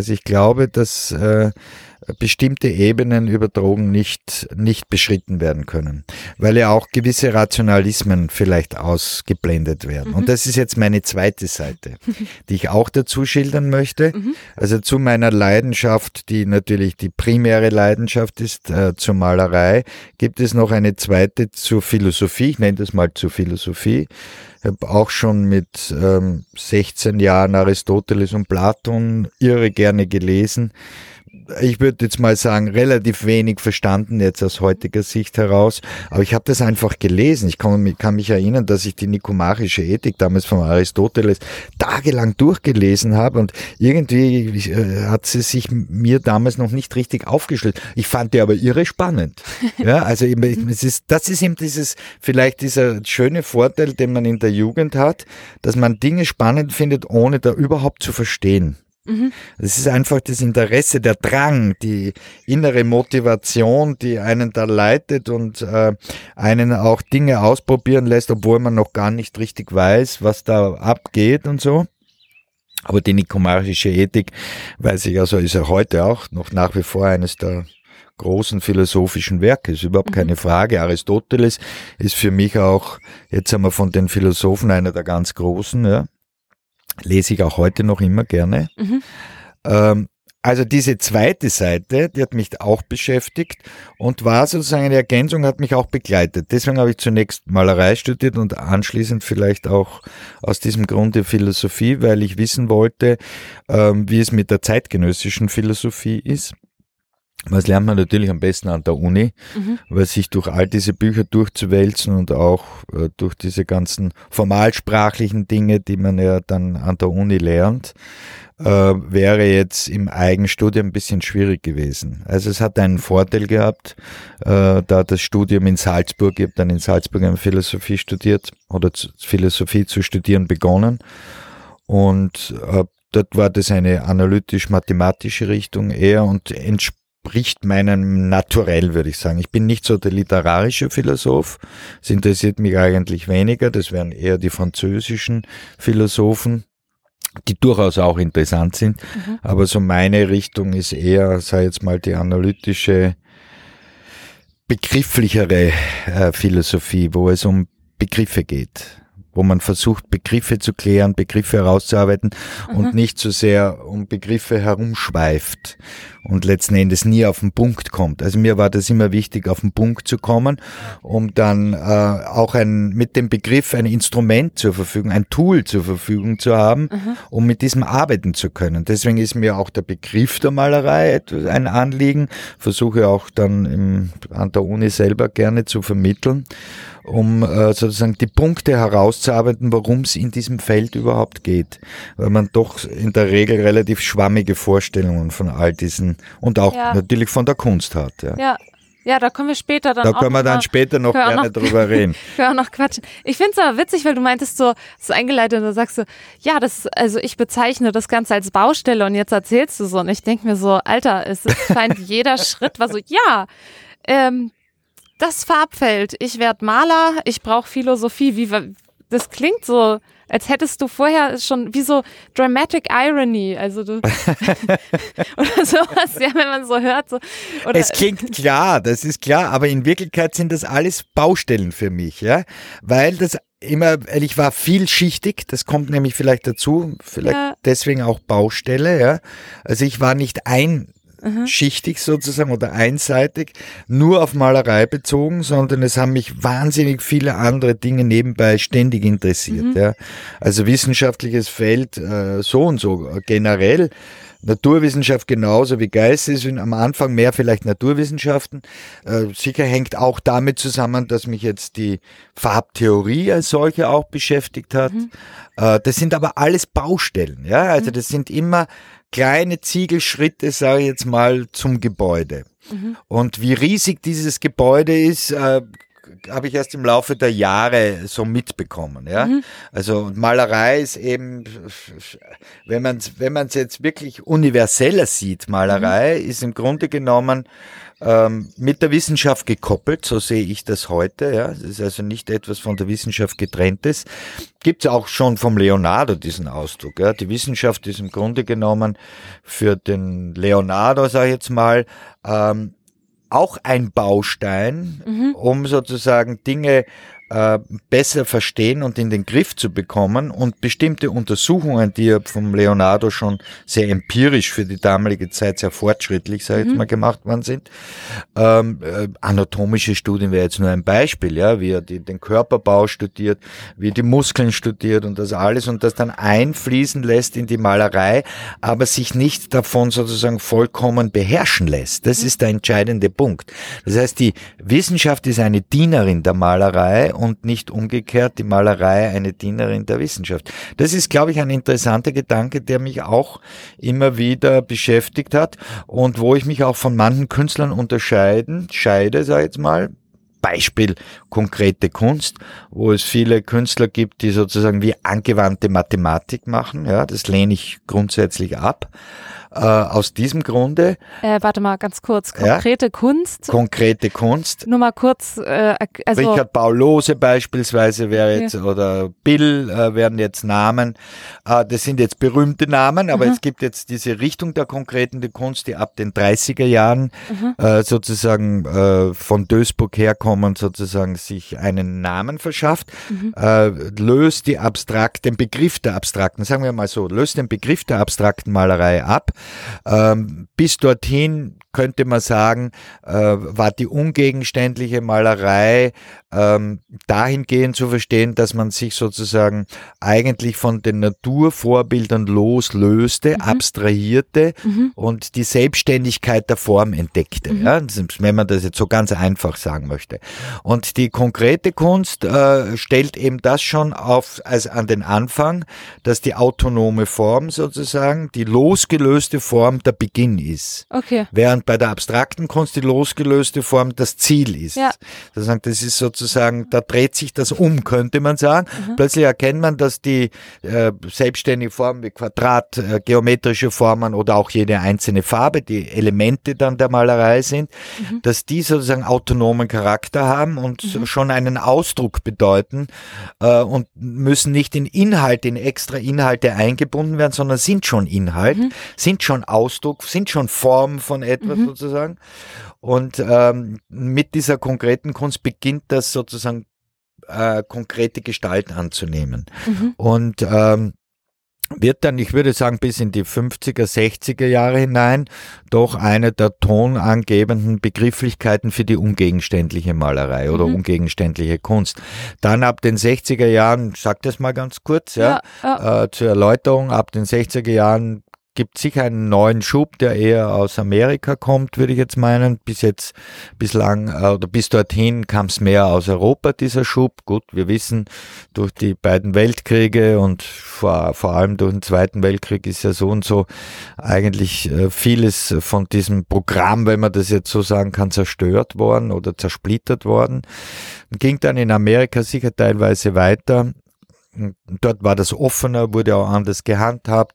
Also ich glaube, dass äh, bestimmte Ebenen über Drogen nicht, nicht beschritten werden können, weil ja auch gewisse Rationalismen vielleicht ausgeblendet werden. Mhm. Und das ist jetzt meine zweite Seite, die ich auch dazu schildern möchte. Mhm. Also zu meiner Leidenschaft, die natürlich die primäre Leidenschaft ist, äh, zur Malerei, gibt es noch eine zweite zur Philosophie. Ich nenne das mal zur Philosophie. Ich habe auch schon mit ähm, 16 Jahren Aristoteles und Platon irre gerne gelesen ich würde jetzt mal sagen, relativ wenig verstanden jetzt aus heutiger Sicht heraus. Aber ich habe das einfach gelesen. Ich kann, kann, mich erinnern, dass ich die nikomachische Ethik damals von Aristoteles tagelang durchgelesen habe und irgendwie äh, hat sie sich mir damals noch nicht richtig aufgeschlüsselt. Ich fand die aber irre spannend. Ja, also es ist, das ist eben dieses, vielleicht dieser schöne Vorteil, den man in der Jugend hat, dass man Dinge spannend findet, ohne da überhaupt zu verstehen. Mhm. Es ist einfach das Interesse, der Drang, die innere Motivation, die einen da leitet und äh, einen auch Dinge ausprobieren lässt, obwohl man noch gar nicht richtig weiß, was da abgeht und so. Aber die nikomarische Ethik, weiß ich also, ist ja heute auch noch nach wie vor eines der großen philosophischen Werke, ist überhaupt mhm. keine Frage. Aristoteles ist für mich auch, jetzt haben wir von den Philosophen einer der ganz großen, ja lese ich auch heute noch immer gerne. Mhm. Ähm, also diese zweite Seite, die hat mich auch beschäftigt und war sozusagen eine Ergänzung, hat mich auch begleitet. Deswegen habe ich zunächst Malerei studiert und anschließend vielleicht auch aus diesem Grunde Philosophie, weil ich wissen wollte, ähm, wie es mit der zeitgenössischen Philosophie ist. Was lernt man natürlich am besten an der Uni, mhm. weil sich durch all diese Bücher durchzuwälzen und auch äh, durch diese ganzen formalsprachlichen Dinge, die man ja dann an der Uni lernt, äh, wäre jetzt im Eigenstudium ein bisschen schwierig gewesen. Also es hat einen Vorteil gehabt, äh, da das Studium in Salzburg, ich habe dann in Salzburg eine Philosophie studiert oder Philosophie zu studieren begonnen und äh, dort war das eine analytisch-mathematische Richtung eher und entsprechend entspricht meinem Naturell, würde ich sagen. Ich bin nicht so der literarische Philosoph. Es interessiert mich eigentlich weniger. Das wären eher die französischen Philosophen, die durchaus auch interessant sind. Mhm. Aber so meine Richtung ist eher, sei jetzt mal die analytische, begrifflichere äh, Philosophie, wo es um Begriffe geht wo man versucht, Begriffe zu klären, Begriffe herauszuarbeiten mhm. und nicht so sehr um Begriffe herumschweift und letzten Endes nie auf den Punkt kommt. Also mir war das immer wichtig, auf den Punkt zu kommen, um dann äh, auch ein, mit dem Begriff ein Instrument zur Verfügung, ein Tool zur Verfügung zu haben, mhm. um mit diesem arbeiten zu können. Deswegen ist mir auch der Begriff der Malerei ein Anliegen, versuche auch dann im, an der Uni selber gerne zu vermitteln um äh, sozusagen die Punkte herauszuarbeiten, warum es in diesem Feld überhaupt geht. Weil man doch in der Regel relativ schwammige Vorstellungen von all diesen und auch ja. natürlich von der Kunst hat. Ja. ja. Ja, da kommen wir später dann Da können wir dann mal, später noch gerne noch, drüber reden. können wir auch noch quatschen. Ich finde es aber witzig, weil du meintest so, das ist eingeleitet und da sagst du, ja, das, also ich bezeichne das Ganze als Baustelle und jetzt erzählst du so und ich denke mir so, Alter, es scheint jeder Schritt war so, ja, ähm, das Farbfeld, ich werde Maler, ich brauche Philosophie. Wie, das klingt so, als hättest du vorher schon wie so Dramatic Irony, also du oder sowas, ja, wenn man so hört. So, oder es klingt klar, das ist klar, aber in Wirklichkeit sind das alles Baustellen für mich, ja, weil das immer, ich war vielschichtig, das kommt nämlich vielleicht dazu, vielleicht ja. deswegen auch Baustelle, ja. Also ich war nicht ein mhm. schichtig sozusagen oder einseitig, nur auf Malerei bezogen, sondern es haben mich wahnsinnig viele andere Dinge nebenbei ständig interessiert. Mhm. Ja. Also wissenschaftliches Feld äh, so und so generell. Naturwissenschaft genauso wie Geistes, am Anfang mehr vielleicht Naturwissenschaften. Äh, sicher hängt auch damit zusammen, dass mich jetzt die Farbtheorie als solche auch beschäftigt hat. Mhm. Äh, das sind aber alles Baustellen, ja. Also mhm. das sind immer kleine Ziegelschritte, sage ich jetzt mal, zum Gebäude. Mhm. Und wie riesig dieses Gebäude ist, äh, habe ich erst im Laufe der Jahre so mitbekommen. Ja? Mhm. Also Malerei ist eben, wenn man es wenn man's jetzt wirklich universeller sieht, Malerei mhm. ist im Grunde genommen ähm, mit der Wissenschaft gekoppelt, so sehe ich das heute. Ja, es ist also nicht etwas von der Wissenschaft getrenntes. Gibt es auch schon vom Leonardo diesen Ausdruck. Ja. Die Wissenschaft ist im Grunde genommen für den Leonardo, sage ich jetzt mal, ähm, auch ein Baustein, mhm. um sozusagen Dinge äh, besser verstehen und in den Griff zu bekommen und bestimmte Untersuchungen, die ja vom Leonardo schon sehr empirisch für die damalige Zeit sehr fortschrittlich, sage ich mhm. jetzt mal, gemacht worden sind. Ähm, äh, anatomische Studien wäre jetzt nur ein Beispiel, ja, wie er die, den Körperbau studiert, wie er die Muskeln studiert und das alles und das dann einfließen lässt in die Malerei, aber sich nicht davon sozusagen vollkommen beherrschen lässt. Das mhm. ist der entscheidende Punkt. Das heißt, die Wissenschaft ist eine Dienerin der Malerei und nicht umgekehrt die Malerei eine Dienerin der Wissenschaft. Das ist, glaube ich, ein interessanter Gedanke, der mich auch immer wieder beschäftigt hat und wo ich mich auch von manchen Künstlern unterscheiden, scheide, sag ich jetzt mal, Beispiel konkrete Kunst, wo es viele Künstler gibt, die sozusagen wie angewandte Mathematik machen. Ja, das lehne ich grundsätzlich ab. Äh, aus diesem Grunde. Äh, warte mal ganz kurz. Konkrete ja, Kunst. Konkrete Kunst. Nur mal kurz. Äh, also Richard Paulose beispielsweise wäre jetzt ja. oder Bill äh, wären jetzt Namen. Äh, das sind jetzt berühmte Namen, aber mhm. es gibt jetzt diese Richtung der konkreten Kunst, die ab den 30er Jahren mhm. äh, sozusagen von Duisburg herkommen, sozusagen sich einen Namen verschafft, mhm. löst die abstrakt, den Begriff der abstrakten, sagen wir mal so, löst den Begriff der abstrakten Malerei ab ähm, bis dorthin könnte man sagen, äh, war die ungegenständliche Malerei ähm, dahingehend zu verstehen, dass man sich sozusagen eigentlich von den Naturvorbildern loslöste, mhm. abstrahierte mhm. und die Selbstständigkeit der Form entdeckte, mhm. ja, wenn man das jetzt so ganz einfach sagen möchte. Und die konkrete Kunst äh, stellt eben das schon auf als an den Anfang, dass die autonome Form sozusagen die losgelöste Form der Beginn ist. Okay. Während bei der abstrakten Kunst die losgelöste Form das Ziel ist. Ja. Das ist sozusagen sozusagen, da dreht sich das um, könnte man sagen. Mhm. Plötzlich erkennt man, dass die äh, selbstständige Formen wie Quadrat, äh, geometrische Formen oder auch jede einzelne Farbe, die Elemente dann der Malerei sind, mhm. dass die sozusagen autonomen Charakter haben und mhm. schon einen Ausdruck bedeuten äh, und müssen nicht in Inhalte, in extra Inhalte eingebunden werden, sondern sind schon Inhalt, mhm. sind schon Ausdruck, sind schon Form von etwas mhm. sozusagen. Und ähm, mit dieser konkreten Kunst beginnt das sozusagen äh, konkrete Gestalt anzunehmen. Mhm. Und ähm, wird dann, ich würde sagen, bis in die 50er, 60er Jahre hinein doch eine der tonangebenden Begrifflichkeiten für die ungegenständliche Malerei oder mhm. ungegenständliche Kunst. Dann ab den 60er Jahren, sag das mal ganz kurz, ja, ja, ja. Äh, zur Erläuterung, ab den 60er Jahren gibt sicher einen neuen Schub, der eher aus Amerika kommt, würde ich jetzt meinen. Bis jetzt, bislang, äh, oder bis dorthin kam es mehr aus Europa, dieser Schub. Gut, wir wissen, durch die beiden Weltkriege und vor, vor allem durch den Zweiten Weltkrieg ist ja so und so eigentlich äh, vieles von diesem Programm, wenn man das jetzt so sagen kann, zerstört worden oder zersplittert worden. Ging dann in Amerika sicher teilweise weiter. Dort war das offener, wurde auch anders gehandhabt.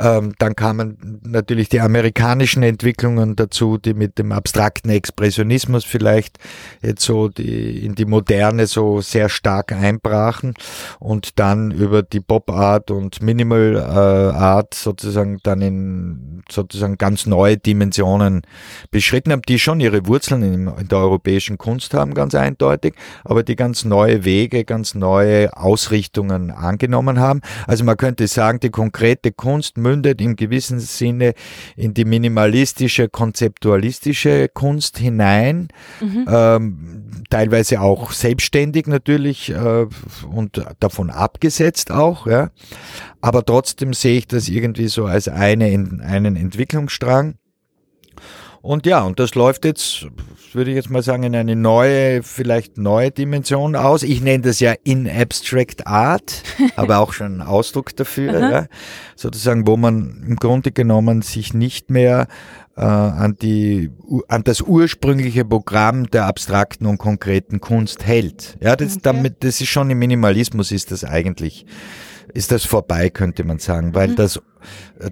Ähm, dann kamen natürlich die amerikanischen Entwicklungen dazu, die mit dem abstrakten Expressionismus vielleicht jetzt so die, in die Moderne so sehr stark einbrachen und dann über die Pop Art und Minimal äh, Art sozusagen dann in sozusagen ganz neue Dimensionen beschritten haben, die schon ihre Wurzeln in, in der europäischen Kunst haben, ganz eindeutig, aber die ganz neue Wege, ganz neue Ausrichtungen Richtungen angenommen haben. Also man könnte sagen, die konkrete Kunst mündet im gewissen Sinne in die minimalistische, konzeptualistische Kunst hinein, mhm. ähm, teilweise auch selbstständig natürlich äh, und davon abgesetzt auch. Ja. Aber trotzdem sehe ich das irgendwie so als eine, einen Entwicklungsstrang. Und ja, und das läuft jetzt, würde ich jetzt mal sagen, in eine neue, vielleicht neue Dimension aus. Ich nenne das ja in Abstract Art, aber auch schon Ausdruck dafür, ja. sozusagen, wo man im Grunde genommen sich nicht mehr äh, an, die, an das ursprüngliche Programm der abstrakten und konkreten Kunst hält. Ja, das, okay. damit, das ist schon im Minimalismus ist das eigentlich ist das vorbei, könnte man sagen, weil mhm. das,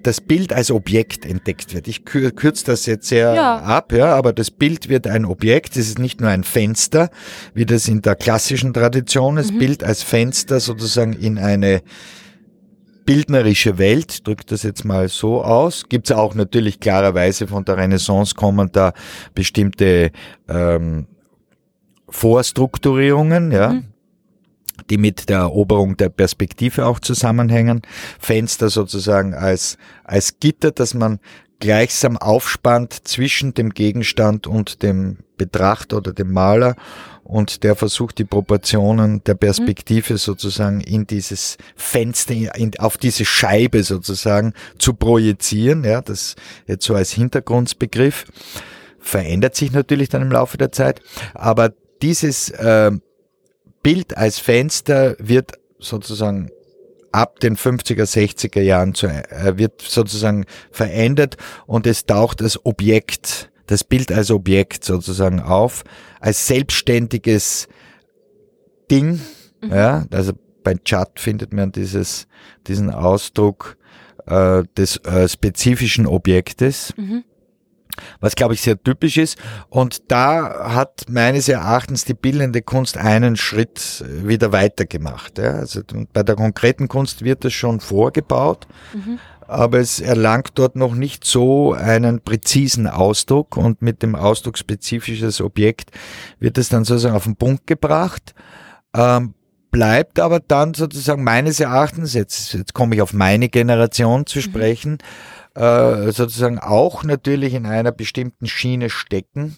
das Bild als Objekt entdeckt wird. Ich kürze das jetzt sehr ja. ab, ja, aber das Bild wird ein Objekt. Es ist nicht nur ein Fenster, wie das in der klassischen Tradition ist. Mhm. Bild als Fenster sozusagen in eine bildnerische Welt, drückt das jetzt mal so aus. Gibt es auch natürlich klarerweise von der Renaissance kommen da bestimmte ähm, Vorstrukturierungen, ja. Mhm die mit der Eroberung der Perspektive auch zusammenhängen. Fenster sozusagen als, als Gitter, dass man gleichsam aufspannt zwischen dem Gegenstand und dem Betrachter oder dem Maler und der versucht die Proportionen der Perspektive sozusagen in dieses Fenster, in, auf diese Scheibe sozusagen zu projizieren. Ja, das jetzt so als Hintergrundbegriff verändert sich natürlich dann im Laufe der Zeit, aber dieses äh, Bild als Fenster wird sozusagen ab den 50er, 60er Jahren zu, äh, wird sozusagen verändert und es taucht das Objekt, das Bild als Objekt sozusagen auf, als selbstständiges Ding, mhm. ja, also bei Chat findet man dieses, diesen Ausdruck äh, des äh, spezifischen Objektes. Mhm was glaube ich sehr typisch ist. Und da hat meines Erachtens die bildende Kunst einen Schritt wieder weitergemacht. Ja. Also bei der konkreten Kunst wird das schon vorgebaut. Mhm. Aber es erlangt dort noch nicht so einen präzisen Ausdruck und mit dem Ausdruck spezifisches Objekt wird es dann sozusagen auf den Punkt gebracht. Ähm, bleibt aber dann sozusagen meines Erachtens, jetzt, jetzt komme ich auf meine Generation zu mhm. sprechen, mhm äh, sozusagen auch natürlich in einer bestimmten Schiene stecken,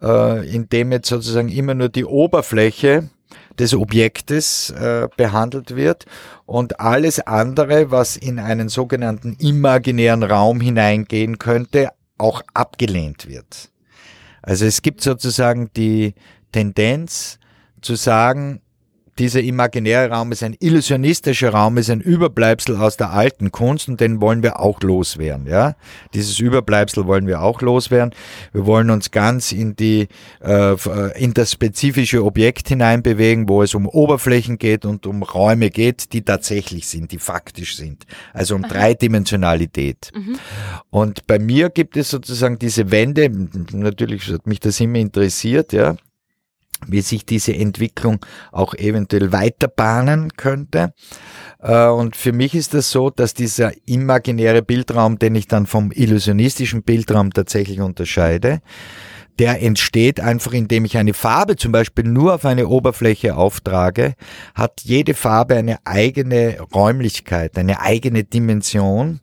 äh, indem jetzt sozusagen immer nur die Oberfläche des Objektes äh, behandelt wird und alles andere, was in einen sogenannten imaginären Raum hineingehen könnte, auch abgelehnt wird. Also es gibt sozusagen die Tendenz zu sagen, dieser imaginäre Raum ist ein illusionistischer Raum, ist ein Überbleibsel aus der alten Kunst und den wollen wir auch loswerden. Ja, dieses Überbleibsel wollen wir auch loswerden. Wir wollen uns ganz in die äh, in das spezifische Objekt hineinbewegen, wo es um Oberflächen geht und um Räume geht, die tatsächlich sind, die faktisch sind. Also um Aha. Dreidimensionalität. Mhm. Und bei mir gibt es sozusagen diese Wende. Natürlich hat mich das immer interessiert. Ja, wie sich diese Entwicklung auch eventuell weiter bahnen könnte. Äh, und für mich ist das so, dass dieser imaginäre Bildraum, den ich dann vom illusionistischen Bildraum tatsächlich unterscheide, der entsteht einfach, indem ich eine Farbe zum Beispiel nur auf eine Oberfläche auftrage, hat jede Farbe eine eigene Räumlichkeit, eine eigene Dimension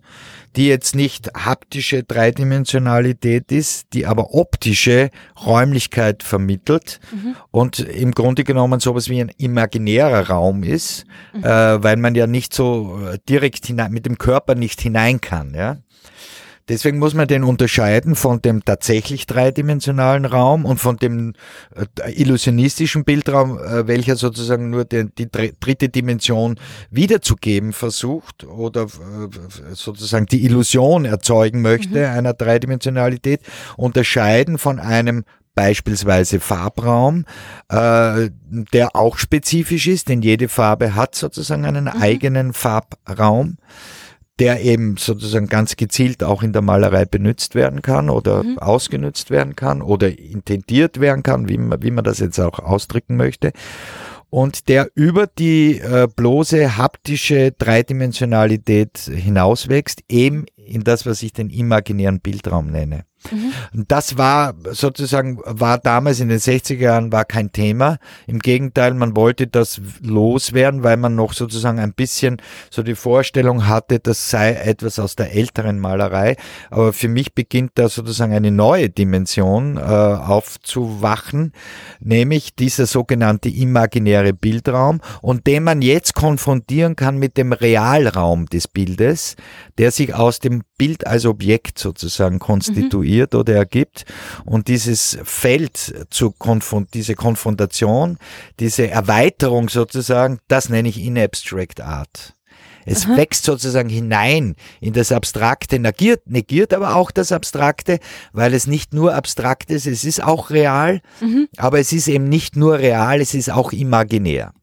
die jetzt nicht haptische Dreidimensionalität ist, die aber optische Räumlichkeit vermittelt mhm. und im Grunde genommen sowas wie ein imaginärer Raum ist, mhm. äh, weil man ja nicht so äh, direkt hinein, mit dem Körper nicht hinein kann, ja. Deswegen muss man den unterscheiden von dem tatsächlich dreidimensionalen Raum und von dem äh, illusionistischen Bildraum, äh, welcher sozusagen nur die, die dritte Dimension wiederzugeben versucht oder äh, sozusagen die Illusion erzeugen möchte mhm. einer Dreidimensionalität, unterscheiden von einem beispielsweise Farbraum, äh, der auch spezifisch ist, denn jede Farbe hat sozusagen einen mhm. eigenen Farbraum der eben sozusagen ganz gezielt auch in der Malerei benutzt werden kann oder mhm. ausgenutzt werden kann oder intendiert werden kann, wie man, wie man das jetzt auch ausdrücken möchte. Und der über die äh, bloße haptische Dreidimensionalität hinauswächst, eben in das, was ich den imaginären Bildraum nenne. Mhm. Das war sozusagen, war damals in den 60er Jahren war kein Thema. Im Gegenteil, man wollte das loswerden, weil man noch sozusagen ein bisschen so die Vorstellung hatte, das sei etwas aus der älteren Malerei. Aber für mich beginnt da sozusagen eine neue Dimension äh, aufzuwachen, nämlich dieser sogenannte imaginäre Bildraum und den man jetzt konfrontieren kann mit dem Realraum des Bildes, der sich aus dem Bild als Objekt sozusagen konstituiert. Mhm negiert oder ergibt. Und dieses Feld zu konfront diese Konfrontation, diese Erweiterung sozusagen, das nenne ich in Abstract Art. Es Aha. wächst sozusagen hinein in das Abstrakte, negiert, negiert aber auch das Abstrakte, weil es nicht nur abstrakt ist, es ist auch real, mhm. aber es ist eben nicht nur real, es ist auch imaginär.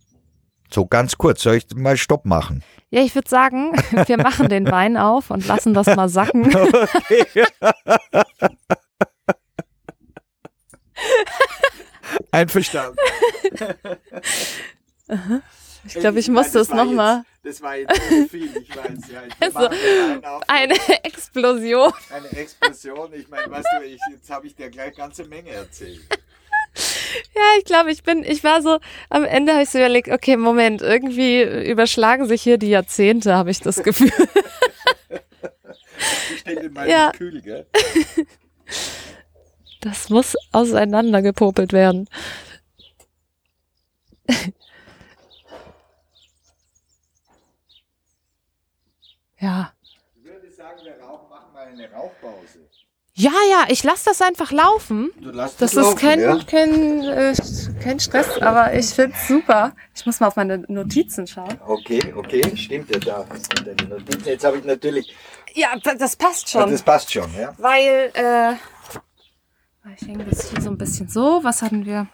So ganz kurz, soll ich mal Stopp machen? Ja, ich würde sagen, wir machen den Wein auf und lassen das mal sacken. Okay. Einverstanden. Ich glaube, ich, ich muss das nochmal. Das war jetzt so viel, ich weiß. Ja, ich also, eine Explosion. Eine Explosion. Ich meine, weißt du, ich, jetzt habe ich dir gleich eine ganze Menge erzählt. Ja, ich glaube, ich bin, ich war so, am Ende habe ich so überlegt, okay, Moment, irgendwie überschlagen sich hier die Jahrzehnte, habe ich das Gefühl. Ich in meinem ja. Kühl, gell? Das muss auseinandergepopelt werden. Ja. Ich würde sagen, wir rauchen, machen mal eine Rauchpause. Ja, ja, ich lasse das einfach laufen. Du lässt das, das ist kein, ja? kein, äh, kein Stress, aber ich finde es super. Ich muss mal auf meine Notizen schauen. Okay, okay, stimmt ja da. Deine Notizen. Jetzt habe ich natürlich. Ja, das passt schon. Ja, das passt schon, ja. Weil, äh, ich hänge das hier so ein bisschen so. Was hatten wir?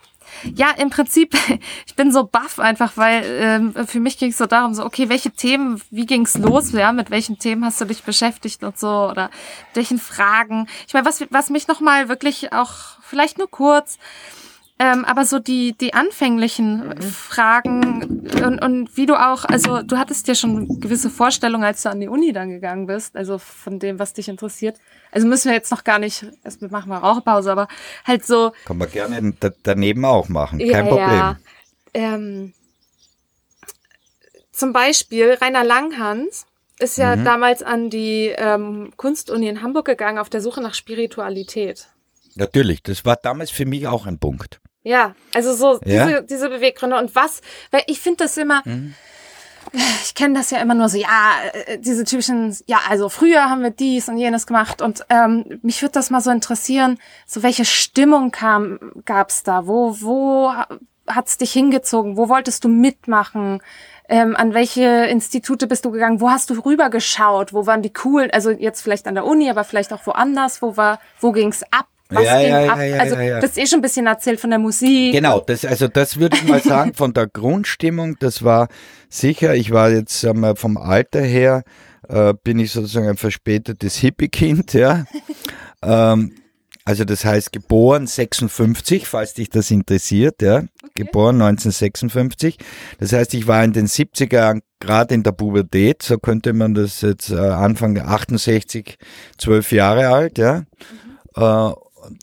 Ja, im Prinzip, ich bin so baff einfach, weil ähm, für mich ging es so darum, so, okay, welche Themen, wie ging's los, ja, mit welchen Themen hast du dich beschäftigt und so, oder welchen Fragen. Ich meine, was, was mich nochmal wirklich auch, vielleicht nur kurz, ähm, aber so die, die anfänglichen mhm. Fragen und, und wie du auch, also du hattest ja schon gewisse Vorstellungen, als du an die Uni dann gegangen bist, also von dem, was dich interessiert. Also müssen wir jetzt noch gar nicht, erst machen wir Rauchpause, aber halt so. Kann man gerne daneben auch machen, kein ja, Problem. Ja. Ähm, zum Beispiel Rainer Langhans ist ja mhm. damals an die ähm, Kunstuni in Hamburg gegangen auf der Suche nach Spiritualität. Natürlich, das war damals für mich auch ein Punkt. Ja, also so ja? diese, diese Beweggründe. Und was, weil ich finde das immer, mhm. ich kenne das ja immer nur so, ja, äh, diese typischen, ja, also früher haben wir dies und jenes gemacht. Und ähm, mich würde das mal so interessieren, so welche Stimmung kam, gab's da, wo, wo hat's dich hingezogen, wo wolltest du mitmachen, ähm, an welche Institute bist du gegangen, wo hast du rübergeschaut, wo waren die coolen, also jetzt vielleicht an der Uni, aber vielleicht auch woanders, wo war, wo ging's ab? Was ja, ging ja, ab? Ja, also das ist eh schon ein bisschen erzählt von der Musik. Genau, das, also das würde ich mal sagen, von der Grundstimmung, das war sicher, ich war jetzt wir, vom Alter her, äh, bin ich sozusagen ein verspätetes Hippie-Kind, ja. ähm, also das heißt geboren 56, falls dich das interessiert, ja. Okay. Geboren 1956. Das heißt, ich war in den 70er Jahren gerade in der Pubertät, so könnte man das jetzt äh, Anfang 68, zwölf Jahre alt, ja. Mhm. Äh,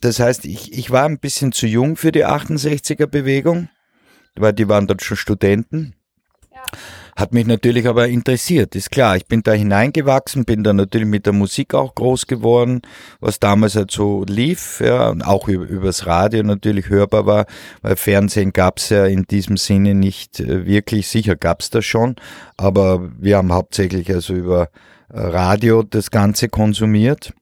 das heißt, ich, ich war ein bisschen zu jung für die 68er Bewegung, weil die waren dort schon Studenten. Ja. Hat mich natürlich aber interessiert, ist klar. Ich bin da hineingewachsen, bin da natürlich mit der Musik auch groß geworden, was damals halt so lief, ja, und auch über, übers Radio natürlich hörbar war, weil Fernsehen gab's ja in diesem Sinne nicht äh, wirklich, sicher gab's das schon, aber wir haben hauptsächlich also über äh, Radio das Ganze konsumiert.